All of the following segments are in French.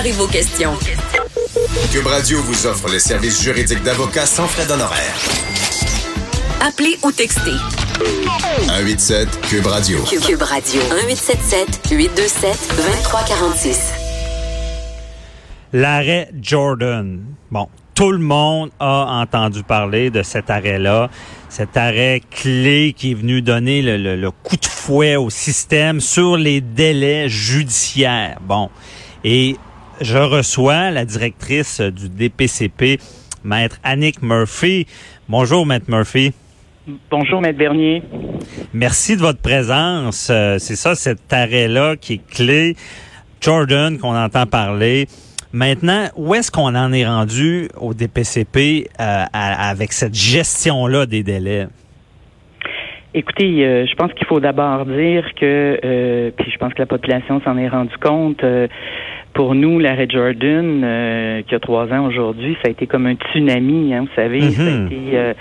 Préparez vos questions. Cube Radio vous offre les services juridiques d'avocats sans frais d'honoraires. Appelez ou textez. 187 Cube Radio. Cube Radio. 1877 827 2346. L'arrêt Jordan. Bon, tout le monde a entendu parler de cet arrêt-là. Cet arrêt clé qui est venu donner le, le- le coup de fouet au système sur les délais judiciaires. Bon. Et je reçois la directrice du DPCP, Maître Annick Murphy. Bonjour, Maître Murphy. Bonjour, Maître Bernier. Merci de votre présence. Euh, c'est ça, cet arrêt-là qui est clé. Jordan, qu'on entend parler. Maintenant, où est-ce qu'on en est rendu au DPCP euh, à- avec cette gestion-là des délais? Écoutez, euh, je pense qu'il faut d'abord dire que, euh, puis je pense que la population s'en est rendu compte, euh, pour nous, l'arrêt Jordan, euh, qui a trois ans aujourd'hui, ça a été comme un tsunami, hein, vous savez. Ça a Mhm. été, euh,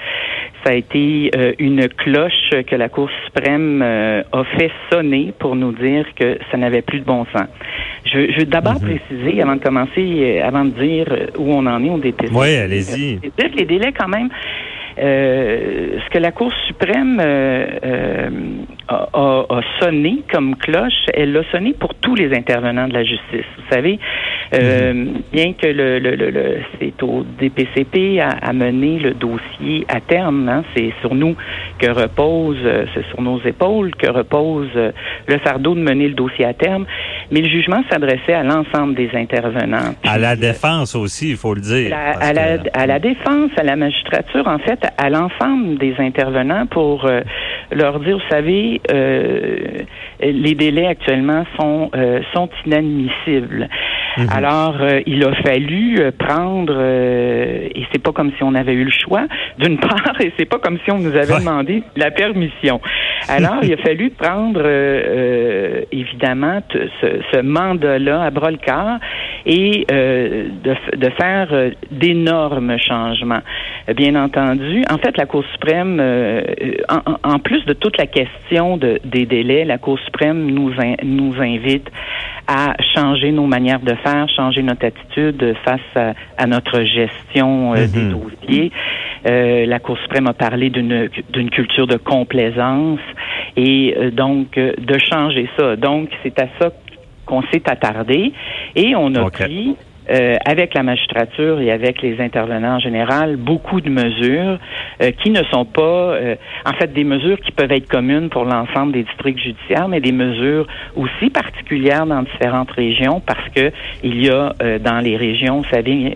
ça a été euh, une cloche que la Cour suprême a fait sonner pour nous dire que ça n'avait plus de bon sens. Je, je veux d'abord préciser, avant de commencer, avant de dire où on en est au DPC. Oui, allez-y. Les délais, quand même, ce que la Cour suprême a, a- a sonné comme cloche, elle l'a sonné pour tous les intervenants de la justice. Vous savez, euh, bien que le, le, le, le- c'est au DPCP à, à mener le dossier à terme, hein, c'est sur nous que repose, euh, c'est sur nos épaules que repose euh, le fardeau de mener le dossier à terme, mais le jugement s'adressait à l'ensemble des intervenants. À la défense aussi, il faut le dire. la- à, la, que- à la défense, à la magistrature, en fait, à l'ensemble des intervenants pour euh, leur dire, vous savez, euh, les délais actuellement sont euh, sont inadmissibles. Mhm. Alors, euh, il a fallu euh, prendre, euh, et c'est pas comme si on avait eu le choix, d'une part, et c'est pas comme si on nous avait demandé la permission. Alors, il a fallu prendre, euh, euh, évidemment, ce, ce mandat-là à bras le corps et euh, de, de faire euh, d'énormes changements. Euh, Bien entendu, en fait, la Cour suprême, euh, en, en- en plus de toute la question de, des délais, la Cour suprême nous, in- nous invite à changer nos manières de faire, changer notre attitude face à, à notre gestion euh, des Mhm. dossiers. Euh, la Cour suprême a parlé d'une d'une culture de complaisance et euh, donc euh, de changer ça. Donc c'est à ça qu'on s'est attardé et on a pris euh, avec la magistrature et avec les intervenants en général, beaucoup de mesures euh, qui ne sont pas, euh, en fait, des mesures qui peuvent être communes pour l'ensemble des districts judiciaires, mais des mesures aussi particulières dans différentes régions parce que il y a euh, dans les régions, vous savez,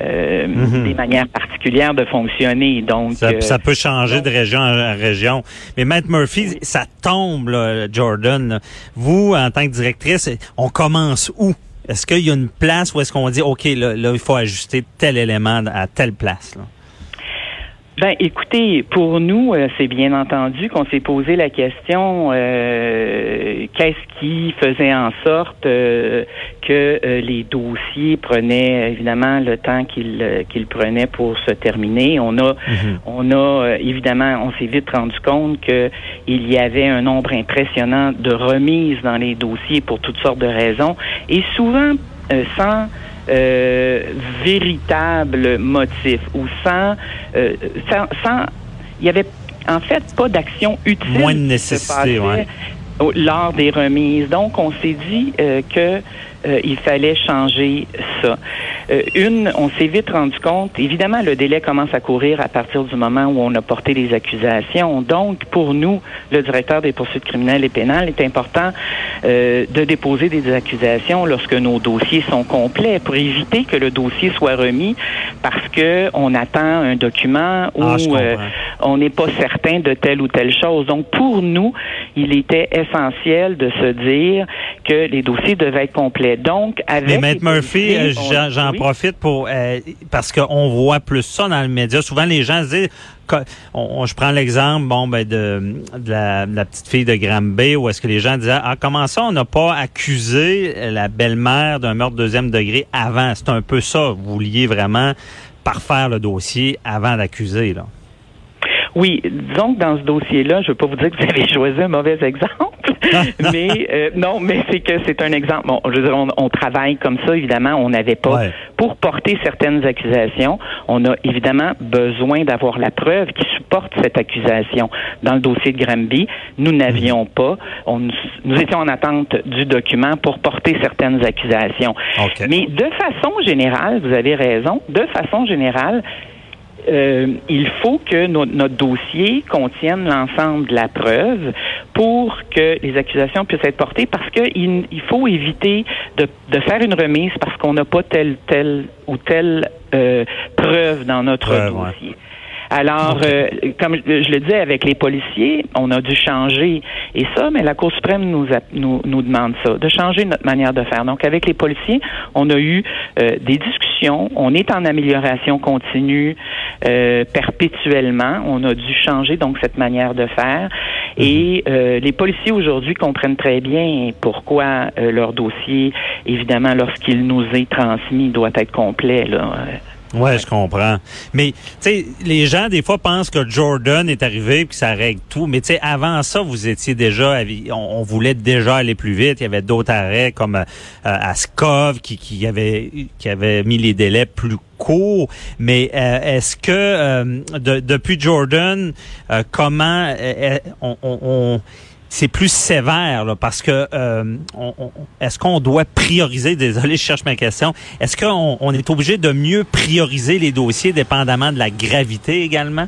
euh, Mhm. des manières particulières de fonctionner. Donc, Ça, euh, ça peut changer de région en région. Mais Maître Murphy, ça tombe, là, Jordan. là. Vous, en tant que directrice, on commence où? Est-ce qu'il y a une place où est-ce qu'on dit, OK, là, là, il faut ajuster tel élément à telle place? Là? Ben, écoutez, pour nous, euh, c'est bien entendu qu'on s'est posé la question euh, qu'est-ce qui faisait en sorte euh, que euh, les dossiers prenaient évidemment le temps qu'ils euh, qu'ils prenaient pour se terminer. On a, Mhm. on a euh, évidemment, on s'est vite rendu compte que il y avait un nombre impressionnant de remises dans les dossiers pour toutes sortes de raisons et souvent euh, sans euh, véritable motif ou sans, euh, sans, sans- il y avait en fait pas d'action utile Moins de nécessité, ouais. lors des remises. Donc on s'est dit euh, que euh, il fallait changer ça. Euh, une, on s'est vite rendu compte, évidemment, le délai commence à courir à partir du moment où on a porté les accusations. Donc, pour nous, le directeur des poursuites criminelles et pénales, est important euh, de déposer des accusations lorsque nos dossiers sont complets pour éviter que le dossier soit remis parce que on attend un document ou Ah, euh, on n'est pas certain de telle ou telle chose. Donc, pour nous, il était essentiel de se dire que les dossiers devaient être complets. Donc, avec Mais Maître Murphy, euh, j'en oui. profite pour euh, parce qu'on voit plus ça dans le média. Souvent, les gens se disent, on- on- je prends l'exemple, bon, ben de, de la, de la petite fille de Granby, où est-ce que les gens disaient, ah, comment ça, on n'a pas accusé la belle-mère d'un meurtre deuxième degré avant? C'est un peu ça. Vous vouliez vraiment parfaire le dossier avant d'accuser, là. Oui, disons que dans ce dossier-là, je ne veux pas vous dire que vous avez choisi un mauvais exemple, mais euh, non, mais c'est que c'est un exemple. Bon, je veux dire, on, travaille comme ça, évidemment, on n'avait pas pour porter certaines accusations, on a évidemment besoin d'avoir la preuve qui supporte cette accusation. Dans le dossier de Granby, nous n'avions mhm. pas, on, nous étions en attente du document pour porter certaines accusations. Mais de façon générale, vous avez raison, de façon générale, euh, il faut que notre dossier contienne l'ensemble de la preuve pour que les accusations puissent être portées parce qu'il il faut éviter de, de, faire une remise parce qu'on n'a pas telle, telle ou telle euh, preuve dans notre dossier. Alors, euh, comme je le disais avec les policiers, on a dû changer et ça, mais la Cour suprême nous, nous, nous demande ça, de changer notre manière de faire. Donc, avec les policiers, on a eu euh, des discussions, on est en amélioration continue euh, perpétuellement. On a dû changer donc cette manière de faire et mhm. les policiers aujourd'hui comprennent très bien pourquoi leur dossier, évidemment, lorsqu'il nous est transmis, doit être complet. Là. Ouais, je comprends. Mais tu sais, les gens des fois pensent que Jordan est arrivé puis que ça règle tout. Mais tu sais, avant ça, vous étiez déjà, on, voulait déjà aller plus vite. Il y avait d'autres arrêts comme euh, Askov qui, qui avait qui avait mis les délais plus Mais euh, est-ce que euh, depuis Jordan, euh, comment on, on c'est plus sévère là, parce que euh, est-ce qu'on doit prioriser désolé je cherche ma question est-ce qu'on on est obligé de mieux prioriser les dossiers dépendamment de la gravité également?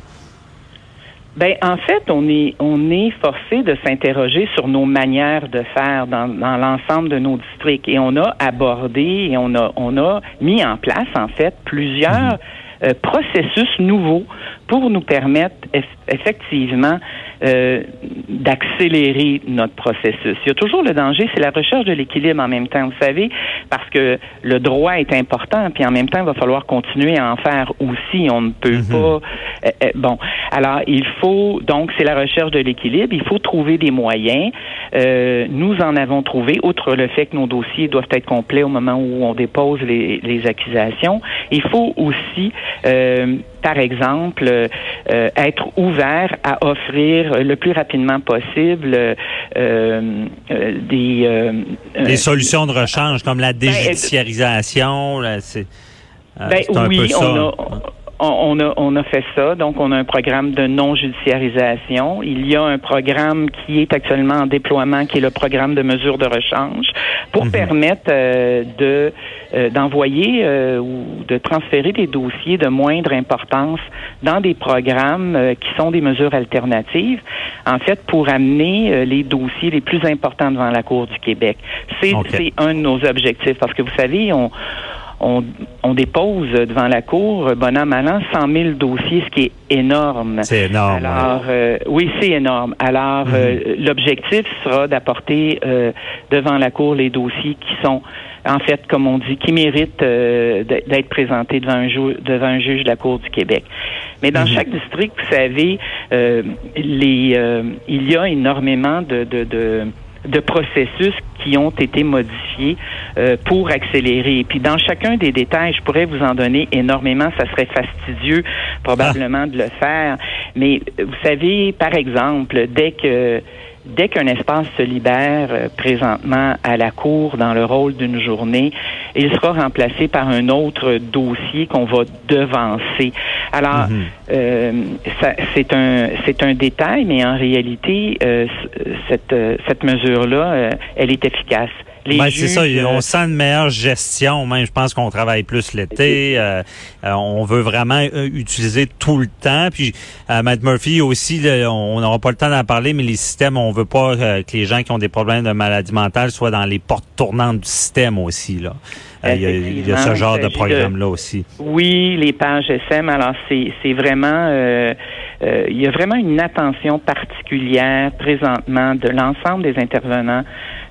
Ben en fait on est on est forcé de s'interroger sur nos manières de faire dans, dans l'ensemble de nos districts et on a abordé et on a on a mis en place en fait plusieurs mhm. euh, processus nouveaux pour nous permettre effectivement euh, d'accélérer notre processus. Il y a toujours le danger, c'est la recherche de l'équilibre en même temps, vous savez, parce que le droit est important, puis en même temps, il va falloir continuer à en faire aussi. On ne peut mhm. pas. Euh, euh, bon, alors il faut donc c'est la recherche de l'équilibre. Il faut trouver des moyens. nous en avons trouvé, outre le fait que nos dossiers doivent être complets au moment où on dépose les, les accusations. Il faut aussi par exemple, être ouvert à offrir le plus rapidement possible euh, euh, des euh, des solutions de rechange comme la ben, déjudiciarisation. c'est ben, oui, on a on a, on a fait ça. Donc, on a un programme de non-judiciarisation. Il y a un programme qui est actuellement en déploiement, qui est le programme de mesures de rechange, pour mhm. permettre euh, de euh, d'envoyer euh, ou de transférer des dossiers de moindre importance dans des programmes qui sont des mesures alternatives, en fait, pour amener les dossiers les plus importants devant la Cour du Québec. C'est un de nos objectifs, parce que vous savez, on on, on, dépose devant la Cour, bonhomme an, 100 000 dossiers, ce qui est énorme. C'est énorme. Alors, euh, oui, c'est énorme. Alors, euh, mhm. l'objectif sera d'apporter euh, devant la Cour les dossiers qui sont, en fait, comme on dit, qui méritent d'être présentés devant un, devant un juge de la Cour du Québec. Mais dans mhm. chaque district, vous savez, les, il y a énormément de, de, de de processus qui ont été modifiés euh, pour accélérer. Et puis dans chacun des détails, je pourrais vous en donner énormément. Ça serait fastidieux probablement de le faire. Mais vous savez, par exemple, dès que dès qu'un espace se libère euh, présentement à la Cour dans le rôle d'une journée, il sera remplacé par un autre dossier qu'on va devancer. Alors, euh, c'est un c'est un détail, mais en réalité, euh, cette cette mesure-là, elle est efficace. Ben, c'est ça, on sent une meilleure gestion. Même, je pense qu'on travaille plus l'été. Euh, euh, on veut vraiment euh, utiliser tout le temps. Puis, Matt Murphy aussi, on n'aura pas le temps d'en parler, mais les systèmes, on veut pas que les gens qui ont des problèmes de maladie mentale soient dans les portes tournantes du système aussi. Là. Il y, a, ce genre de programme-là aussi. Oui, les pages SM. Alors, c'est vraiment... il y a vraiment une attention particulière présentement de l'ensemble des intervenants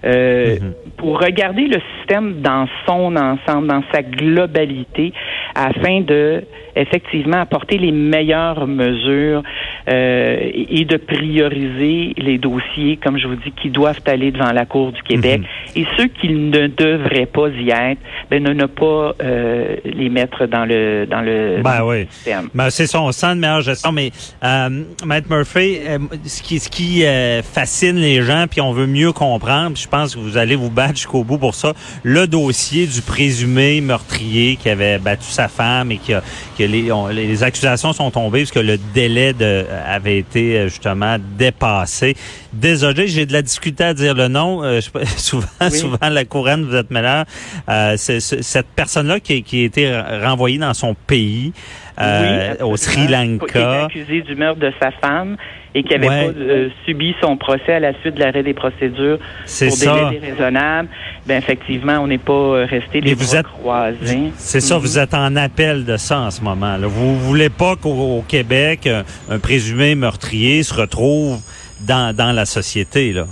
euh, mhm. pour regarder le système dans son ensemble, dans sa globalité, afin de effectivement apporter les meilleures mesures euh, et de prioriser les dossiers, comme je vous dis, qui doivent aller devant la Cour du Québec. Mhm. et ceux qui ne devraient pas y être, ben, ne, ne pas euh, les mettre dans le dans le, Ben dans le oui. système. Ben, c'est ça, on sent de meilleure gestion. Mais euh, Maître Murphy, euh, ce qui, ce qui euh, fascine les gens, puis on veut mieux comprendre, puis je pense que vous allez vous battre jusqu'au bout pour ça, le dossier du présumé meurtrier qui avait battu sa femme et qui a, que les, on- les accusations sont tombées parce que le délai de, avait été euh, justement dépassé. Désolé, j'ai de la difficulté à dire le nom. Euh, je- souvent, Oui. souvent la couronne, vous êtes meilleur. Euh, cette personne-là qui, qui a été renvoyée dans son pays euh, Oui, au Sri Lanka. accusé du meurtre de sa femme et qui avait Ouais. pas euh, subi son procès à la suite de l'arrêt des procédures C'est pour ça. délai déraisonnable. Ben effectivement, on n'est pas euh, resté les vous bras êtes- croisés. C'est ça, Mhm. vous êtes en appel de ça en ce moment. Là. Vous voulez pas qu'au au Québec, un, un présumé meurtrier se retrouve dans, dans la société. Là.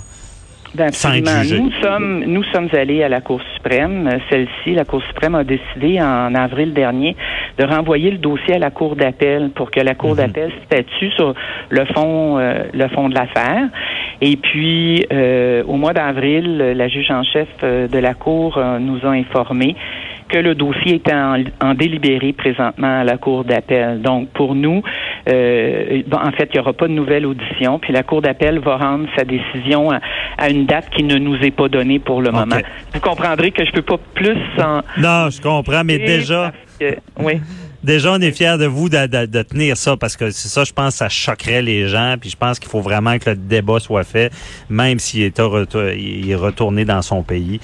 Ben, absolument. Nous sommes, nous sommes allés à la Cour suprême. Celle-ci, la Cour suprême a décidé en avril dernier de renvoyer le dossier à la Cour d'appel pour que la Cour Mhm. d'appel statue sur le fond, euh, le fond de l'affaire. Et puis, euh, au mois d'avril, la juge en chef euh, de la Cour euh, nous a informé que le dossier était en, en délibéré présentement à la Cour d'appel. Donc, pour nous, euh, bon, en fait, il n'y aura pas de nouvelle audition, puis la Cour d'appel va rendre sa décision à, à une date qui ne nous est pas donnée pour le moment. Vous comprendrez que je peux pas plus en... Non, je comprends, mais déjà, que- oui. Déjà, on est fiers de vous de, de- de tenir ça parce que c'est ça, je pense, ça choquerait les gens. Puis je pense qu'il faut vraiment que le débat soit fait, même s'il est, retour- il est retourné dans son pays.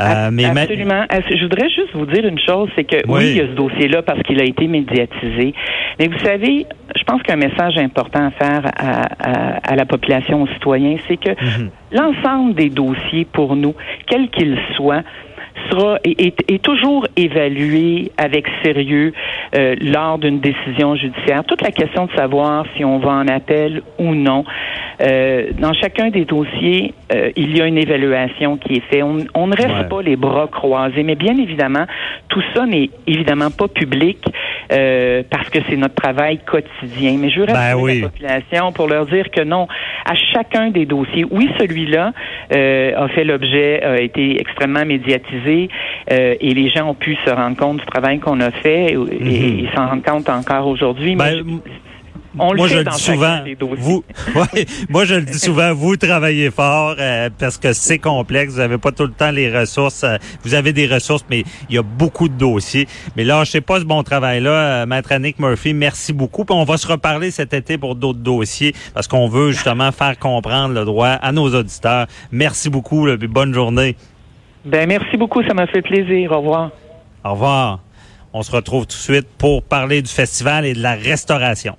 Euh, mais Absolument. Euh, Je voudrais juste vous dire une chose, c'est que oui, Oui. il y a ce dossier-là parce qu'il a été médiatisé. Mais vous savez, je pense qu'un message important à faire à, à- à la population, aux citoyens, c'est que Mhm. l'ensemble des dossiers pour nous, quels qu'ils soient, sera est, est- est toujours évalué avec sérieux euh, lors d'une décision judiciaire. Toute la question de savoir si on va en appel ou non. Euh, dans chacun des dossiers, euh, il y a une évaluation qui est faite. On, on ne reste Ouais. pas les bras croisés, mais bien évidemment, tout ça n'est évidemment pas public euh, parce que c'est notre travail quotidien. Mais je Ben oui. la population pour leur dire que non, à chacun des dossiers, oui, celui-là euh, a fait l'objet, a été extrêmement médiatisé euh, et les gens ont pu se rendre compte du travail qu'on a fait et, et s'en rendre compte encore aujourd'hui. Ben, on le moi, fait je le dis souvent. Vous, ouais, moi, je le dis souvent. Vous travaillez fort euh, parce que c'est complexe. Vous n'avez pas tout le temps les ressources. euh, vous avez des ressources, mais il y a beaucoup de dossiers. Mais là, je sais pas ce bon travail-là, euh, Maître Annick Murphy. Merci beaucoup. Puis on va se reparler cet été pour d'autres dossiers parce qu'on veut justement faire comprendre le droit à nos auditeurs. Merci beaucoup. Là, puis bonne journée. Ben merci beaucoup, ça m'a fait plaisir. Au revoir. Au revoir. On se retrouve tout de suite pour parler du festival et de la restauration.